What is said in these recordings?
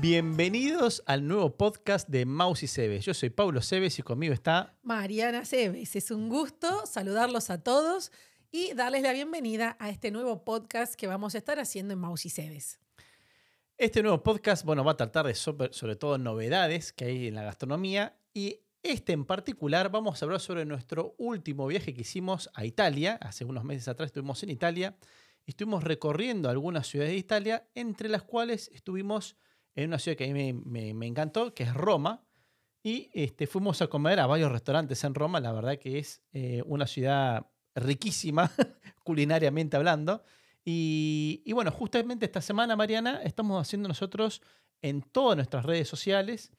Bienvenidos al nuevo podcast de Maus y Cebes. Yo soy Pablo Cebes y conmigo está Mariana Cebes. Es un gusto saludarlos a todos y darles la bienvenida a este nuevo podcast que vamos a estar haciendo en Maus y Cebes. Este nuevo podcast, bueno, va a tratar de sobre, sobre todo novedades que hay en la gastronomía y este en particular vamos a hablar sobre nuestro último viaje que hicimos a Italia. Hace unos meses atrás estuvimos en Italia y estuvimos recorriendo algunas ciudades de Italia, entre las cuales estuvimos en una ciudad que a mí me, encantó, que es Roma. Y este, fuimos a comer a varios restaurantes en Roma. La verdad que es eh, una ciudad riquísima, culinariamente hablando. Y, y, bueno, justamente esta semana, Mariana, estamos haciendo nosotros en todas nuestras redes sociales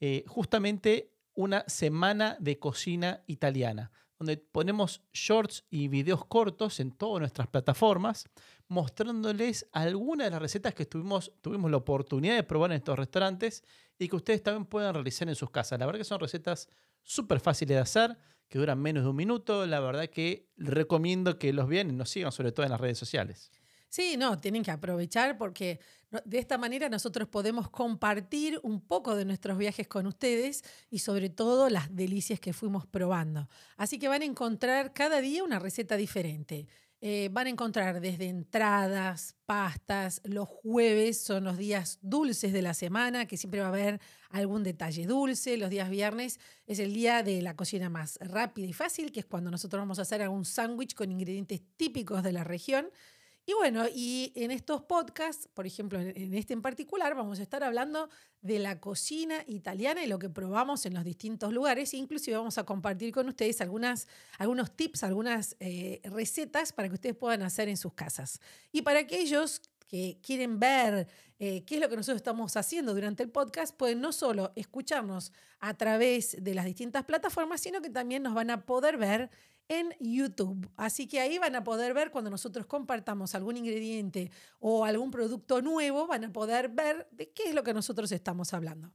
eh, justamente una semana de cocina italiana donde ponemos shorts y videos cortos en todas nuestras plataformas, mostrándoles algunas de las recetas que tuvimos, tuvimos la oportunidad de probar en estos restaurantes y que ustedes también puedan realizar en sus casas. La verdad que son recetas súper fáciles de hacer, que duran menos de un minuto. La verdad que recomiendo que los vean y nos sigan, sobre todo en las redes sociales. Sí, no, tienen que aprovechar porque de esta manera nosotros podemos compartir un poco de nuestros viajes con ustedes y sobre todo las delicias que fuimos probando. Así que van a encontrar cada día una receta diferente. Eh, van a encontrar desde entradas, pastas, los jueves son los días dulces de la semana, que siempre va a haber algún detalle dulce, los días viernes es el día de la cocina más rápida y fácil, que es cuando nosotros vamos a hacer algún sándwich con ingredientes típicos de la región. Y bueno, y en estos podcasts, por ejemplo, en este en particular, vamos a estar hablando de la cocina italiana y lo que probamos en los distintos lugares. Inclusive vamos a compartir con ustedes algunos tips, algunas eh, recetas para que ustedes puedan hacer en sus casas. Y para aquellos que quieren ver eh, qué es lo que nosotros estamos haciendo durante el podcast, pueden no solo escucharnos a través de las distintas plataformas, sino que también nos van a poder ver en YouTube. Así que ahí van a poder ver cuando nosotros compartamos algún ingrediente o algún producto nuevo, van a poder ver de qué es lo que nosotros estamos hablando.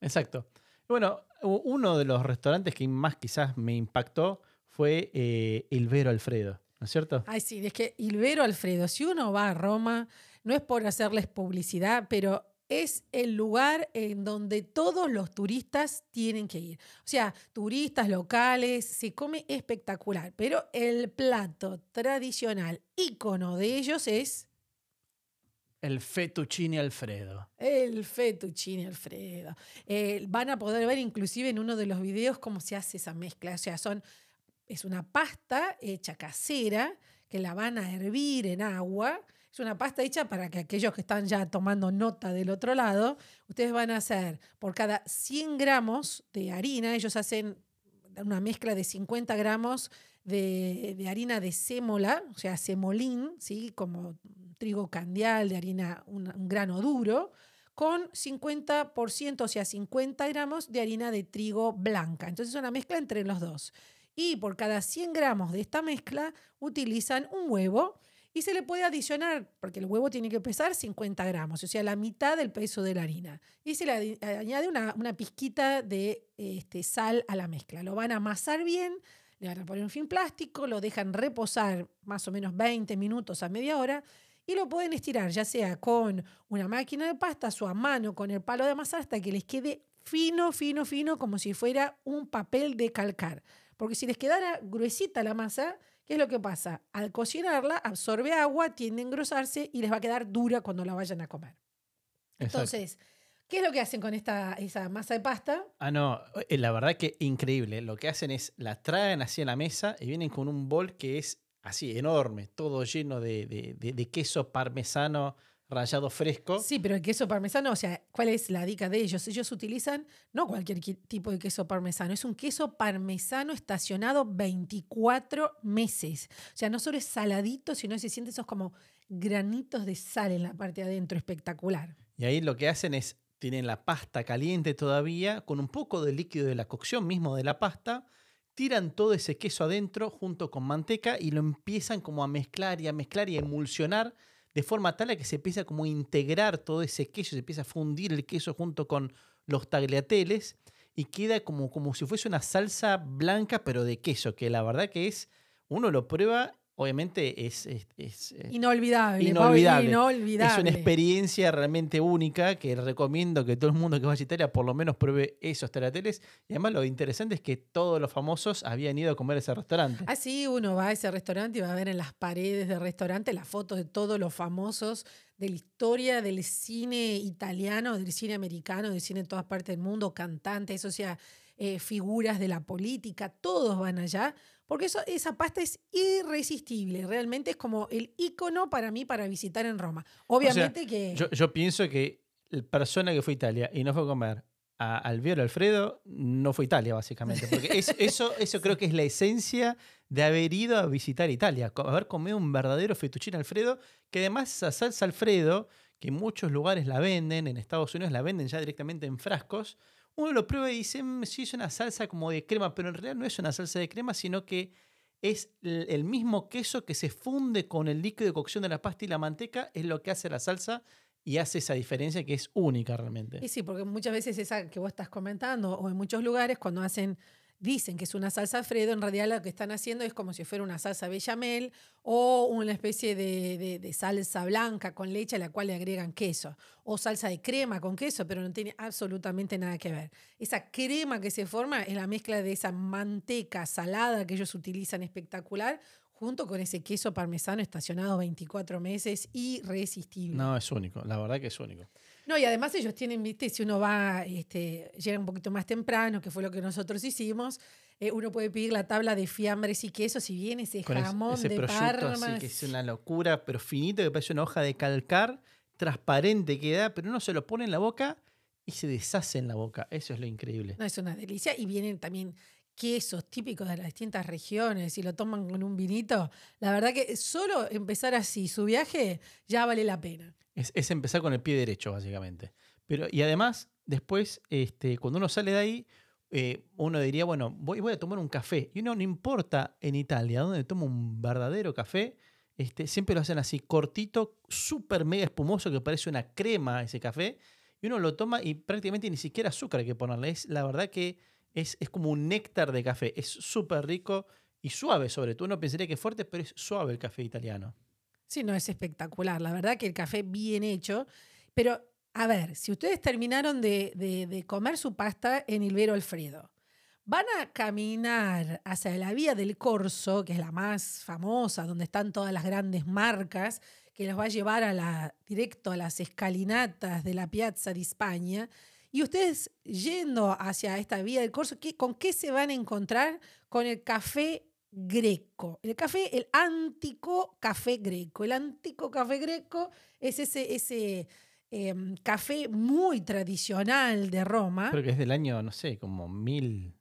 Exacto. Bueno, uno de los restaurantes que más quizás me impactó fue eh, Ilvero Alfredo. ¿No es cierto? Ay, sí, es que Ilvero Alfredo, si uno va a Roma, no es por hacerles publicidad, pero es el lugar en donde todos los turistas tienen que ir. O sea, turistas locales, se come espectacular, pero el plato tradicional, ícono de ellos es... El fettuccine Alfredo. El fettuccine Alfredo. Eh, van a poder ver inclusive en uno de los videos cómo se hace esa mezcla. O sea, son, es una pasta hecha casera que la van a hervir en agua es una pasta hecha para que aquellos que están ya tomando nota del otro lado, ustedes van a hacer por cada 100 gramos de harina, ellos hacen una mezcla de 50 gramos de, harina de sémola, o sea, semolín, ¿sí? como trigo candial, de harina, un, un grano duro, con 50%, o sea, 50 gramos de harina de trigo blanca. Entonces es una mezcla entre los dos. Y por cada 100 gramos de esta mezcla utilizan un huevo y se le puede adicionar, porque el huevo tiene que pesar 50 gramos, o sea, la mitad del peso de la harina. Y se le añade una, una pizquita de este, sal a la mezcla. Lo van a amasar bien, le van a poner un fin plástico, lo dejan reposar más o menos 20 minutos a media hora y lo pueden estirar ya sea con una máquina de pastas o a mano con el palo de amasar hasta que les quede fino, fino, fino, como si fuera un papel de calcar. Porque si les quedara gruesita la masa, ¿qué es lo que pasa? Al cocinarla, absorbe agua, tiende a engrosarse y les va a quedar dura cuando la vayan a comer. Entonces, ¿qué es lo que hacen con esta, esa masa de pasta? Ah, no, eh, la verdad que increíble. Lo que hacen es la traen así a la mesa y vienen con un bol que es así enorme, todo lleno de, de queso parmesano rallado fresco. Sí, pero el queso parmesano, o sea, ¿cuál es la dica de ellos? Ellos utilizan no cualquier tipo de queso parmesano, es un queso parmesano estacionado 24 meses. O sea, no solo es saladito, sino que se siente esos como granitos de sal en la parte de adentro, espectacular. Y ahí lo que hacen es, tienen la pasta caliente todavía, con un poco de líquido de la cocción mismo de la pasta, tiran todo ese queso adentro junto con manteca y lo empiezan como a mezclar y a mezclar y a emulsionar de forma tal a que se empieza como a integrar todo ese queso, se empieza a fundir el queso junto con los tagliateles y queda como, como si fuese una salsa blanca pero de queso, que la verdad que es, uno lo prueba obviamente es, es- es, eh, Inolvidable. Inolvidable. Pablo, es inolvidable. una experiencia realmente única que recomiendo que todo el mundo que vaya a Italia por lo menos pruebe esos terateles. Y además lo interesante es que todos los famosos habían ido a comer a ese restaurante. Así uno va a ese restaurante y va a ver en las paredes del restaurante las fotos de todos los famosos de la historia del cine italiano, del cine americano, del cine en todas partes del mundo, cantantes, o sea, eh, figuras de la política, todos van allá, porque eso, esa pasta es irresistible, realmente es como el icono para mí para visitar en Roma. Obviamente que... Yo, yo pienso que la persona que fue a Italia y no fue a comer a Alviero Alfredo no fue a Italia, básicamente. Porque es- eso, eso creo que es la esencia de haber ido a visitar Italia, haber comido un verdadero fettuccine Alfredo, que además esa salsa Alfredo, que en muchos lugares la venden, en Estados Unidos la venden ya directamente en frascos, uno lo prueba y dice, "Mm, sí, es una salsa como de crema, pero en realidad no es una salsa de crema, sino que es el mismo queso que se funde con el líquido de cocción de la pasta y la manteca, es lo que hace la salsa y hace esa diferencia que es única realmente. Y sí, porque muchas veces esa que vos estás comentando, o en muchos lugares, cuando hacen, dicen que es una salsa Alfredo, en realidad lo que están haciendo es como si fuera una salsa bechamel o una especie de, de- de salsa blanca con leche a la cual le agregan queso, o salsa de crema con queso, pero no tiene absolutamente nada que ver. Esa crema que se forma es la mezcla de esa manteca salada que ellos utilizan espectacular, junto con ese queso parmesano estacionado 24 meses, irresistible. No, es único, la verdad que es único. No, y además ellos tienen, viste, si uno va, este, llega un poquito más temprano, que fue lo que nosotros hicimos, eh, uno puede pedir la tabla de fiambres y quesos y viene ese Con jamón ese de prosciutto Parma. que es una locura, pero finito, que parece una hoja de calcar, transparente queda, pero uno se lo pone en la boca y se deshace en la boca. Eso es lo increíble. No, es una delicia. Y vienen también quesos típicos de las distintas regiones y lo toman con un vinito. La verdad que solo empezar así su viaje ya vale la pena. Es, es empezar con el pie derecho, básicamente. Pero, y además, después, este, cuando uno sale de ahí, eh, uno diría, bueno, voy, voy a tomar un café. Y uno no importa en Italia dónde toma un verdadero café, este, siempre lo hacen así, cortito, súper mega espumoso, que parece una crema ese café. Y uno lo toma y prácticamente ni siquiera azúcar hay que ponerle. Es, la verdad que es, es como un néctar de café. Es súper rico y suave, sobre todo. Uno pensaría que es fuerte, pero es suave el café italiano. Sí, no, es espectacular. La verdad que el café bien hecho. Pero, a ver, si ustedes terminaron de, de- comer su pasta en Ilvero Alfredo, van a caminar hacia la vía del Corso, que es la más famosa, donde están todas las grandes marcas, que los va a llevar a la, directo a las escalinatas de la Piazza de España. Y ustedes yendo hacia esta vía del Corso, ¿qué- ¿con qué se van a encontrar? Con el café greco. El café, el antico café greco. El antico café greco es ese, ese em, café muy tradicional de Roma. Creo que es del año, no sé, como mil.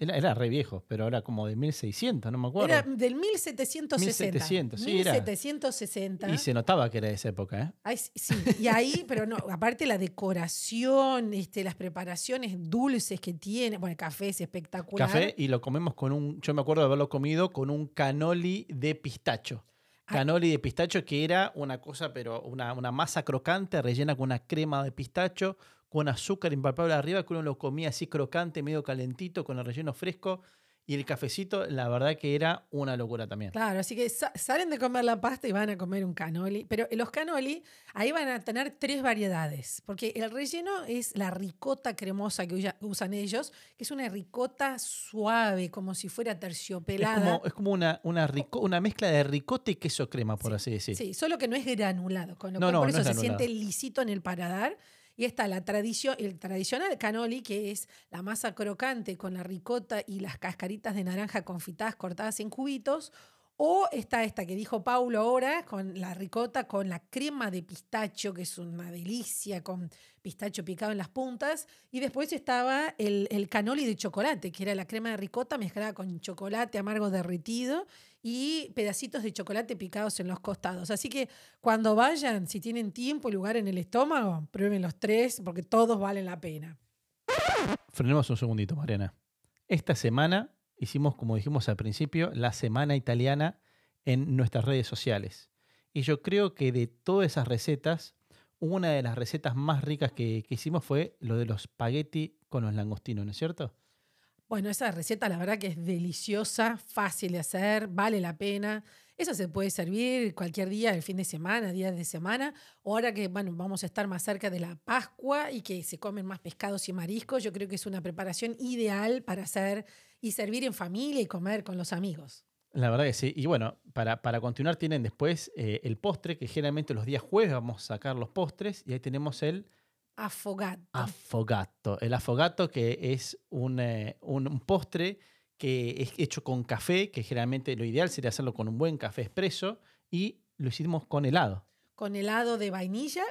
Era, era re viejo, pero ahora como de 1600, no me acuerdo. Era del 1760. 1700, sí, era. 1760. Y se notaba que era de esa época, ¿eh? Ay, sí, sí, y ahí, pero no, aparte la decoración, este, las preparaciones dulces que tiene, bueno, el café es espectacular. Café y lo comemos con un. Yo me acuerdo de haberlo comido con un canoli de pistacho. Ah. Canoli de pistacho que era una cosa, pero una, una masa crocante rellena con una crema de pistacho, con azúcar impalpable arriba, que uno lo comía así crocante, medio calentito, con el relleno fresco. Y el cafecito, la verdad que era una locura también. Claro, así que sa- salen de comer la pasta y van a comer un canoli. Pero los canoli, ahí van a tener tres variedades, porque el relleno es la ricota cremosa que usan ellos, que es una ricota suave, como si fuera Es terciopelada. como, es como una, una, rico- una mezcla de ricota y queso crema, por así decir. Sí, solo que no es granulado, con lo No, cual no, por no eso es se siente lisito en el paladar. Y está la tradición, el tradicional canoli, que es la masa crocante con la ricota y las cascaritas de naranja confitadas cortadas en cubitos. O está esta que dijo Paulo ahora, con la ricota, con la crema de pistacho, que es una delicia, con pistacho picado en las puntas. Y después estaba el, el canoli de chocolate, que era la crema de ricota mezclada con chocolate amargo derretido y pedacitos de chocolate picados en los costados. Así que cuando vayan, si tienen tiempo y lugar en el estómago, prueben los tres porque todos valen la pena. Frenemos un segundito, Mariana. Esta semana hicimos, como dijimos al principio, la semana italiana en nuestras redes sociales. Y yo creo que de todas esas recetas, una de las recetas más ricas que, que hicimos fue lo de los spaghetti con los langostinos, ¿no es cierto? Bueno, esa receta la verdad que es deliciosa, fácil de hacer, vale la pena. Eso se puede servir cualquier día, el fin de semana, días de semana, o ahora que bueno, vamos a estar más cerca de la Pascua y que se comen más pescados y mariscos, yo creo que es una preparación ideal para hacer y servir en familia y comer con los amigos. La verdad que sí. Y bueno, para, para continuar tienen después eh, el postre, que generalmente los días jueves vamos a sacar los postres, y ahí tenemos el Afogato. afogato. El afogato que es un, eh, un- un postre que es hecho con café, que generalmente lo ideal sería hacerlo con un buen café expreso, y lo hicimos con helado. con helado de vainilla.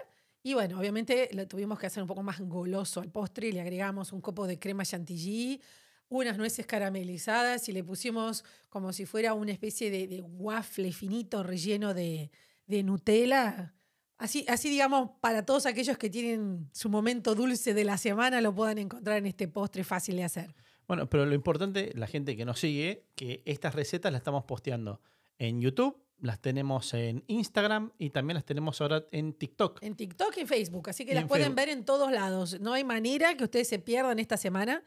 Y bueno, obviamente lo tuvimos que hacer un poco más goloso al postre y le agregamos un copo de crema chantilly, unas nueces caramelizadas y le pusimos como si fuera una especie de, de waffle finito relleno de, de Nutella. Así, así, digamos, para todos aquellos que tienen su momento dulce de la semana, lo puedan encontrar en este postre fácil de hacer. Bueno, pero lo importante, la gente que nos sigue, que estas recetas las estamos posteando en YouTube, las tenemos en Instagram y también las tenemos ahora en TikTok. En TikTok y en Facebook, así que Y las en pueden Facebook. ver en todos lados. No hay manera que ustedes se pierdan esta semana.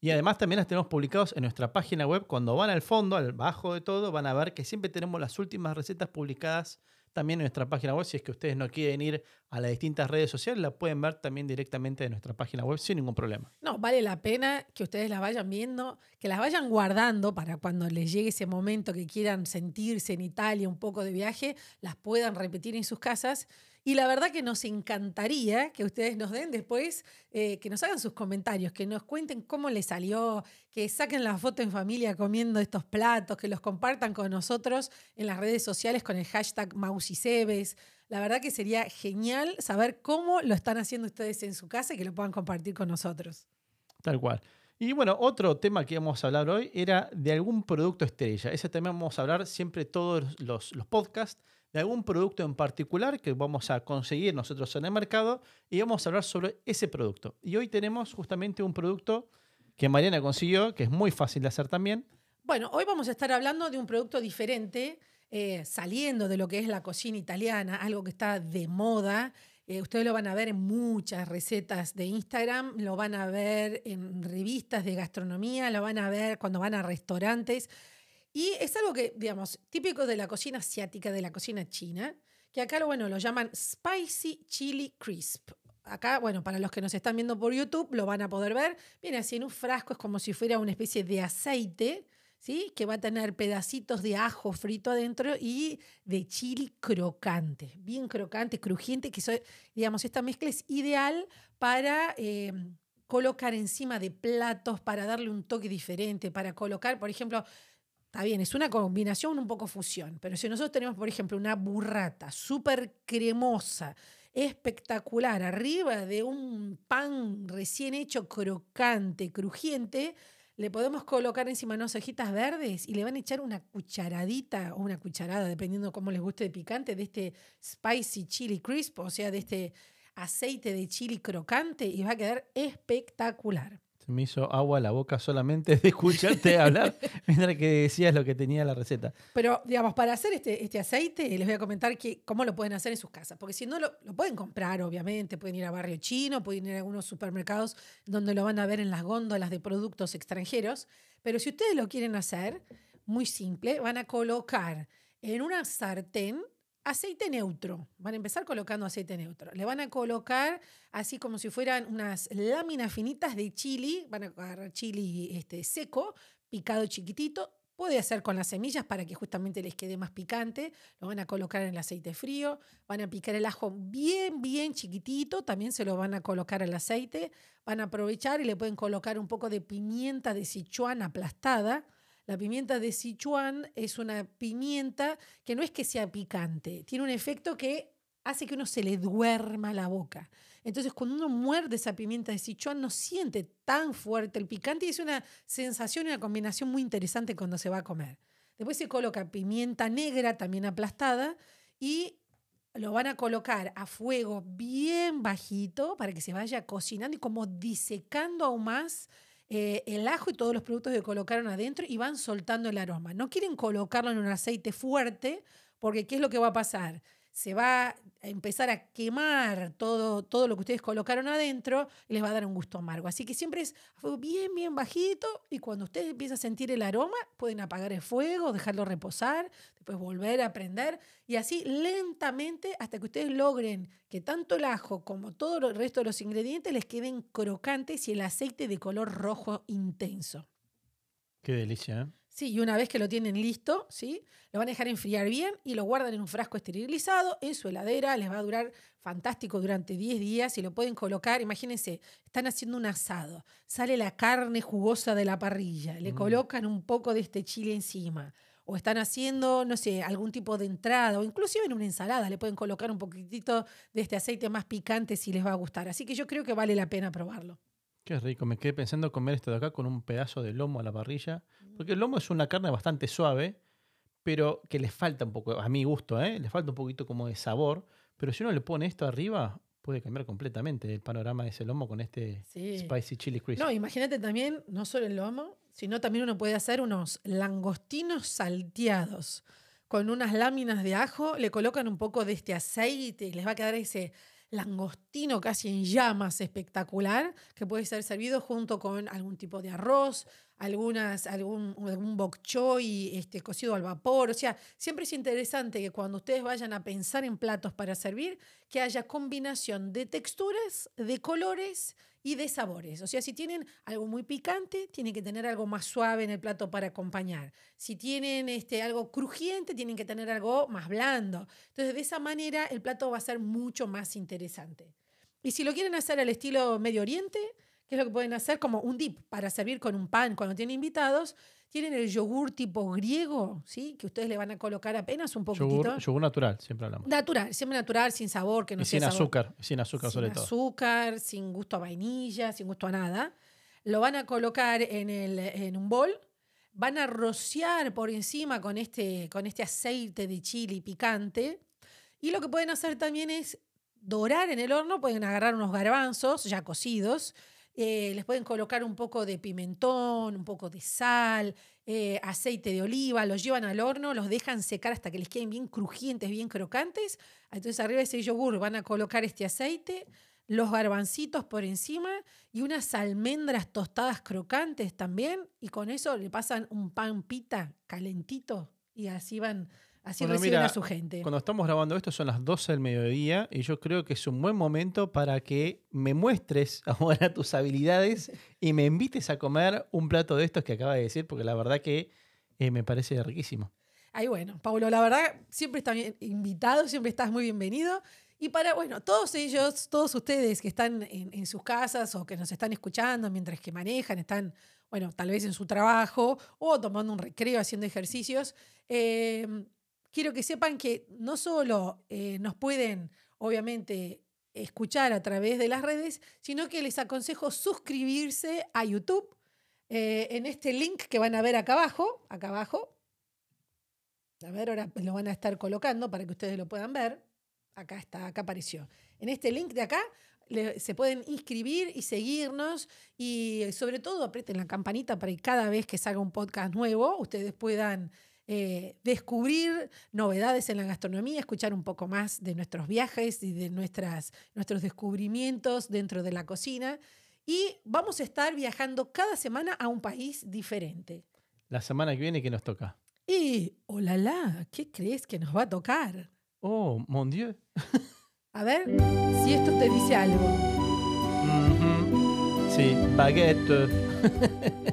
Y además también las tenemos publicados en nuestra página web. Cuando van al fondo, al bajo de todo, van a ver que siempre tenemos las últimas recetas publicadas también en nuestra página web. Si es que ustedes no quieren ir a las distintas redes sociales, la pueden ver también directamente en nuestra página web sin ningún problema. No, vale la pena que ustedes las vayan viendo, que las vayan guardando para cuando les llegue ese momento que quieran sentirse en Italia un poco de viaje, las puedan repetir en sus casas. Y la verdad que nos encantaría que ustedes nos den después, eh, que nos hagan sus comentarios, que nos cuenten cómo les salió, que saquen la foto en familia comiendo estos platos, que los compartan con nosotros en las redes sociales con el hashtag Mausicebes. La verdad que sería genial saber cómo lo están haciendo ustedes en su casa y que lo puedan compartir con nosotros. Tal cual. Y bueno, otro tema que íbamos a hablar hoy era de algún producto estrella. Ese también vamos a hablar siempre todos los podcasts de algún producto en particular que vamos a conseguir nosotros en el mercado y vamos a hablar sobre ese producto. Y hoy tenemos justamente un producto que Mariana consiguió, que es muy fácil de hacer también. Bueno, hoy vamos a estar hablando de un producto diferente, eh, saliendo de lo que es la cocina italiana, algo que está de moda. Eh, ustedes lo van a ver en muchas recetas de Instagram, lo van a ver en revistas de gastronomía, lo van a ver cuando van a restaurantes. Y es algo que, digamos, típico de la cocina asiática, de la cocina china, que acá, bueno, lo llaman Spicy Chili Crisp. Acá, bueno, para los que nos están viendo por YouTube, lo van a poder ver. Viene así en un frasco, es como si fuera una especie de aceite, ¿sí? Que va a tener pedacitos de ajo frito adentro y de chili crocante, bien crocante, crujiente, que soy, digamos, esta mezcla es ideal para eh, colocar encima de platos, para darle un toque diferente, para colocar, por ejemplo, Está bien, es una combinación un poco fusión, pero si nosotros tenemos, por ejemplo, una burrata súper cremosa, espectacular, arriba de un pan recién hecho, crocante, crujiente, le podemos colocar encima unas hojitas verdes y le van a echar una cucharadita o una cucharada, dependiendo cómo les guste de picante, de este spicy chili crisp, o sea, de este aceite de chili crocante y va a quedar espectacular. Se me hizo agua a la boca solamente de escucharte hablar mientras que decías lo que tenía la receta. Pero, digamos, para hacer este, este aceite, les voy a comentar que, cómo lo pueden hacer en sus casas. Porque si no, lo, lo pueden comprar, obviamente. Pueden ir a Barrio Chino, pueden ir a algunos supermercados donde lo van a ver en las góndolas de productos extranjeros. Pero si ustedes lo quieren hacer, muy simple, van a colocar en una sartén aceite neutro. Van a empezar colocando aceite neutro. Le van a colocar así como si fueran unas láminas finitas de chili. Van a agarrar chili este, seco, picado chiquitito. Puede hacer con las semillas para que justamente les quede más picante. Lo van a colocar en el aceite frío. Van a picar el ajo bien, bien chiquitito. También se lo van a colocar al aceite. Van a aprovechar y le pueden colocar un poco de pimienta de Sichuan aplastada. La pimienta de Sichuan es una pimienta que no es que sea picante, tiene un efecto que hace que uno se le duerma la boca. Entonces, cuando uno muerde esa pimienta de Sichuan, no siente tan fuerte el picante y es una sensación y una combinación muy interesante cuando se va a comer. Después se coloca pimienta negra también aplastada y lo van a colocar a fuego bien bajito para que se vaya cocinando y como disecando aún más eh, el ajo y todos los productos que colocaron adentro y van soltando el aroma. No quieren colocarlo en un aceite fuerte porque ¿qué es lo que va a pasar? Se va a empezar a quemar todo, todo lo que ustedes colocaron adentro y les va a dar un gusto amargo. Así que siempre es bien, bien bajito y cuando ustedes empiezan a sentir el aroma, pueden apagar el fuego, dejarlo reposar, después volver a prender y así lentamente hasta que ustedes logren que tanto el ajo como todo el resto de los ingredientes les queden crocantes y el aceite de color rojo intenso. Qué delicia, ¿eh? Sí, y una vez que lo tienen listo, ¿sí? Lo van a dejar enfriar bien y lo guardan en un frasco esterilizado en su heladera. Les va a durar fantástico durante 10 días y lo pueden colocar. Imagínense, están haciendo un asado. Sale la carne jugosa de la parrilla. Le Mm. colocan un poco de este chile encima. O están haciendo, no sé, algún tipo de entrada o inclusive en una ensalada le pueden colocar un poquitito de este aceite más picante si les va a gustar. Así que yo creo que vale la pena probarlo. Qué rico. Me quedé pensando comer esto de acá con un pedazo de lomo a la parrilla. Porque el lomo es una carne bastante suave, pero que le falta un poco, a mi gusto, ¿eh? le falta un poquito como de sabor. Pero si uno le pone esto arriba, puede cambiar completamente el panorama de ese lomo con este Sí. spicy chili crisp. No, imagínate también, no solo el lomo, sino también uno puede hacer unos langostinos salteados con unas láminas de ajo, le colocan un poco de este aceite y les va a quedar ese langostino casi en llamas espectacular que puede ser servido junto con algún tipo de arroz, algunas, algún, algún bok choy este, cocido al vapor. O sea, siempre es interesante que cuando ustedes vayan a pensar en platos para servir, que haya combinación de texturas, de colores y de sabores. O sea, si tienen algo muy picante, tienen que tener algo más suave en el plato para acompañar. Si tienen este, algo crujiente, tienen que tener algo más blando. Entonces, de esa manera, el plato va a ser mucho más interesante. Y si lo quieren hacer al estilo Medio Oriente, ¿qué es lo que pueden hacer? Como un dip para servir con un pan cuando tienen invitados. Tienen el yogur tipo griego, ¿sí? Que ustedes le van a colocar apenas un poquitito. yogur, yogur natural, siempre hablamos. Natural, siempre natural, sin sabor, que no y sea sin sabor- azúcar, sin azúcar sin sobre todo. azúcar, sin gusto a vainilla, sin gusto a nada. Lo van a colocar en, el, en un bol. Van a rociar por encima con este, con este aceite de chili picante. Y lo que pueden hacer también es dorar en el horno. Pueden agarrar unos garbanzos ya cocidos. Eh, les pueden colocar un poco de pimentón, un poco de sal, eh, aceite de oliva. Los llevan al horno, los dejan secar hasta que les queden bien crujientes, bien crocantes. Entonces arriba de ese yogur van a colocar este aceite, los garbancitos por encima y unas almendras tostadas crocantes también. Y con eso le pasan un pan pita calentito y así van, así Bueno, reciben mira, a su gente. Cuando estamos grabando esto son las 12 del mediodía y yo creo que es un buen momento para que me muestres ahora tus habilidades y me invites a comer un plato de estos que acaba de decir, porque la verdad que eh, me parece riquísimo. Ahí bueno, Paulo, la verdad, siempre estás invitado, siempre estás muy bienvenido. Y para, bueno, todos ellos, todos ustedes que están en, en sus casas o que nos están escuchando mientras que manejan, están, bueno, tal vez en su trabajo o tomando un recreo, haciendo ejercicios, eh, quiero que sepan que no solo eh, nos pueden, obviamente, escuchar a través de las redes, sino que les aconsejo suscribirse a YouTube eh, en este link que van a ver acá abajo, acá abajo. A ver, ahora lo van a estar colocando para que ustedes lo puedan ver. Acá está, acá apareció. En este link de acá se pueden inscribir y seguirnos y sobre todo aprieten la campanita para que cada vez que salga un podcast nuevo ustedes puedan eh, descubrir novedades en la gastronomía, escuchar un poco más de nuestros viajes y de nuestras, nuestros descubrimientos dentro de la cocina. Y vamos a estar viajando cada semana a un país diferente. La semana que viene, ¿qué nos toca? Y, hola, la, ¿qué crees que nos va a tocar? Oh, mon Dieu. A ver si esto te dice algo. Ujú. Sí, baguette.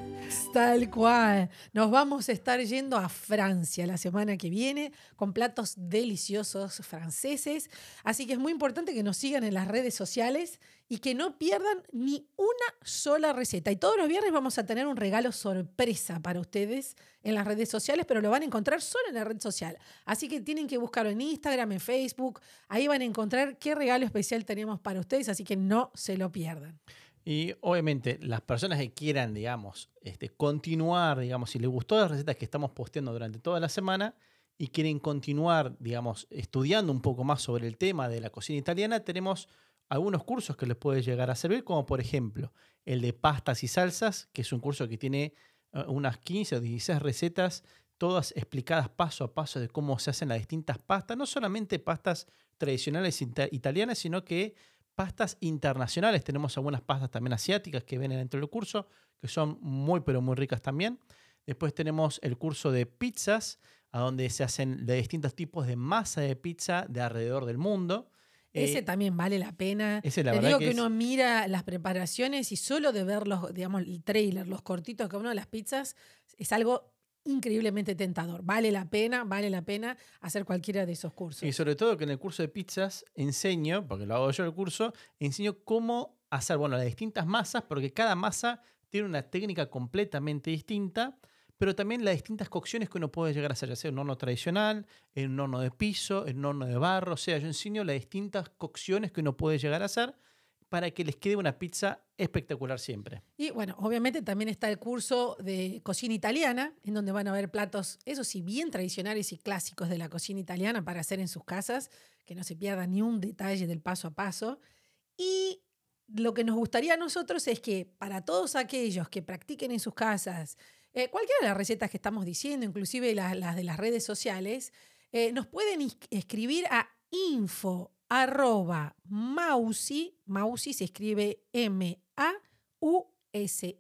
Tal cual. Nos vamos a estar yendo a Francia la semana que viene con platos deliciosos franceses. Así que es muy importante que nos sigan en las redes sociales y que no pierdan ni una sola receta. Y todos los viernes vamos a tener un regalo sorpresa para ustedes en las redes sociales, pero lo van a encontrar solo en la red social. Así que tienen que buscarlo en Instagram, en Facebook. Ahí van a encontrar qué regalo especial tenemos para ustedes, así que no se lo pierdan. Y obviamente las personas que quieran, digamos, este, continuar, digamos, si les gustó las recetas que estamos posteando durante toda la semana y quieren continuar, digamos, estudiando un poco más sobre el tema de la cocina italiana, tenemos algunos cursos que les puede llegar a servir, como por ejemplo el de pastas y salsas, que es un curso que tiene eh, unas 15 o 16 recetas, todas explicadas paso a paso de cómo se hacen las distintas pastas, no solamente pastas tradicionales italianas, sino que pastas internacionales. Tenemos algunas pastas también asiáticas que vienen dentro del curso, que son muy pero muy ricas también. Después tenemos el curso de pizzas, a donde se hacen de distintos tipos de masa de pizza de alrededor del mundo. Ese eh, también vale la pena. Ese la Te digo que, que uno mira las preparaciones y solo de ver los, digamos, el trailer, los cortitos que uno de las pizzas, es algo increíblemente tentador. Vale la pena, vale la pena hacer cualquiera de esos cursos. Y sobre todo que en el curso de pizzas enseño, porque lo hago yo el curso, enseño cómo hacer, bueno, las distintas masas, porque cada masa tiene una técnica completamente distinta, pero también las distintas cocciones que uno puede llegar a hacer, ya sea un horno tradicional, en un horno de piso, en un horno de barro, o sea, yo enseño las distintas cocciones que uno puede llegar a hacer para que les quede una pizza espectacular siempre. Y bueno, obviamente también está el curso de cocina italiana, en donde van a ver platos, eso sí, bien tradicionales y clásicos de la cocina italiana para hacer en sus casas, que no se pierda ni un detalle del paso a paso. Y lo que nos gustaría a nosotros es que para todos aquellos que practiquen en sus casas eh, cualquiera de las recetas que estamos diciendo, inclusive las, de las redes sociales, eh, nos pueden escribir a info arroba mausi, mausi se escribe M-A-U-S-I.com,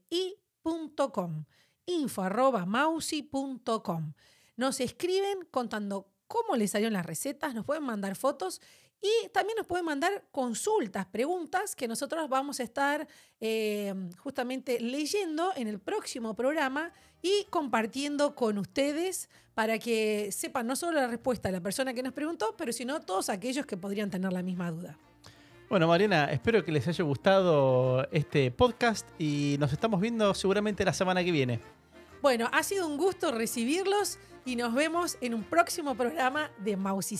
info arroba mausi.com. Nos escriben contando cómo les salieron las recetas, nos pueden mandar fotos y también nos pueden mandar consultas, preguntas que nosotros vamos a estar eh, justamente leyendo en el próximo programa y compartiendo con ustedes para que sepan no solo la respuesta de la persona que nos preguntó, pero sino todos aquellos que podrían tener la misma duda. Bueno, Mariana, espero que les haya gustado este podcast y nos estamos viendo seguramente la semana que viene. Bueno, ha sido un gusto recibirlos y nos vemos en un próximo programa de Maus y